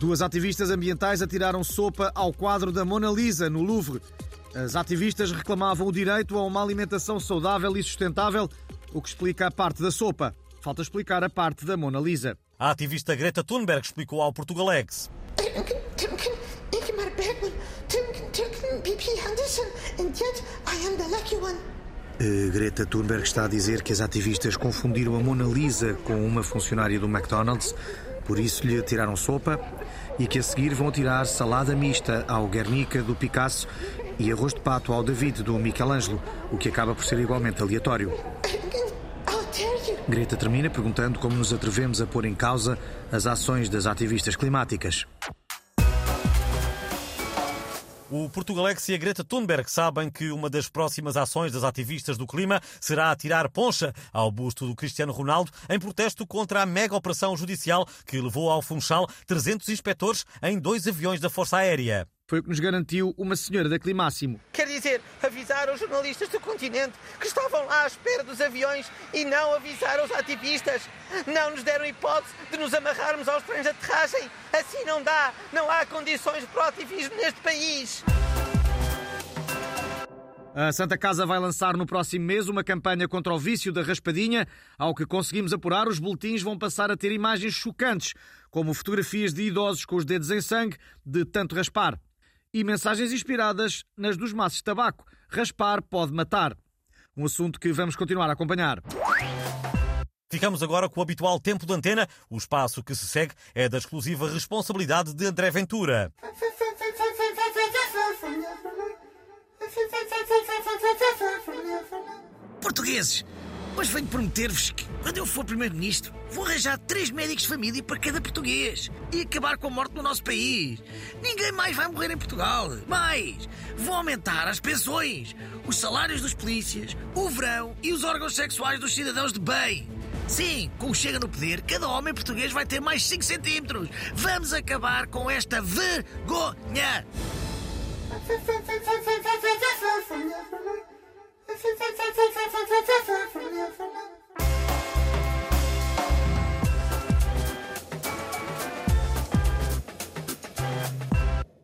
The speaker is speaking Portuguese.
Duas ativistas ambientais atiraram sopa ao quadro da Mona Lisa, no Louvre. As ativistas reclamavam o direito a uma alimentação saudável e sustentável, o que explica a parte da sopa. Falta explicar a parte da Mona Lisa. A ativista Greta Thunberg explicou ao Portugalex. Uh, Greta Thunberg está a dizer que as ativistas confundiram a Mona Lisa com uma funcionária do McDonald's, por isso lhe tiraram sopa e que a seguir vão tirar salada mista ao Guernica do Picasso e arroz de pato ao David do Michelangelo, o que acaba por ser igualmente aleatório. Greta termina perguntando como nos atrevemos a pôr em causa as ações das ativistas climáticas. O Portugalex e a Greta Thunberg sabem que uma das próximas ações das ativistas do clima será tirar poncha ao busto do Cristiano Ronaldo em protesto contra a mega operação judicial que levou ao Funchal 300 inspectores em dois aviões da Força Aérea. Foi o que nos garantiu uma senhora da Climáximo. Quer dizer, avisar os jornalistas do continente que estavam lá à espera dos aviões e não avisar os ativistas. Não nos deram hipótese de nos amarrarmos aos trens de aterragem. Assim não dá. Não há condições para o ativismo neste país. A Santa Casa vai lançar no próximo mês uma campanha contra o vício da raspadinha. Ao que conseguimos apurar, os boletins vão passar a ter imagens chocantes, como fotografias de idosos com os dedos em sangue de tanto raspar e mensagens inspiradas nas dos maços de tabaco. Raspar pode matar. Um assunto que vamos continuar a acompanhar. Ficamos agora com o habitual tempo de antena. O espaço que se segue é da exclusiva responsabilidade de André Ventura. Portugueses, Hoje venho prometer-vos que, quando eu for Primeiro-Ministro, vou arranjar três médicos de família para cada português e acabar com a morte no nosso país. Ninguém mais vai morrer em Portugal. Mais, vou aumentar as pensões, os salários dos polícias, o verão e os órgãos sexuais dos cidadãos de bem. Sim, com o Chega no poder, cada homem português vai ter mais 5 centímetros. Vamos acabar com esta vergonha.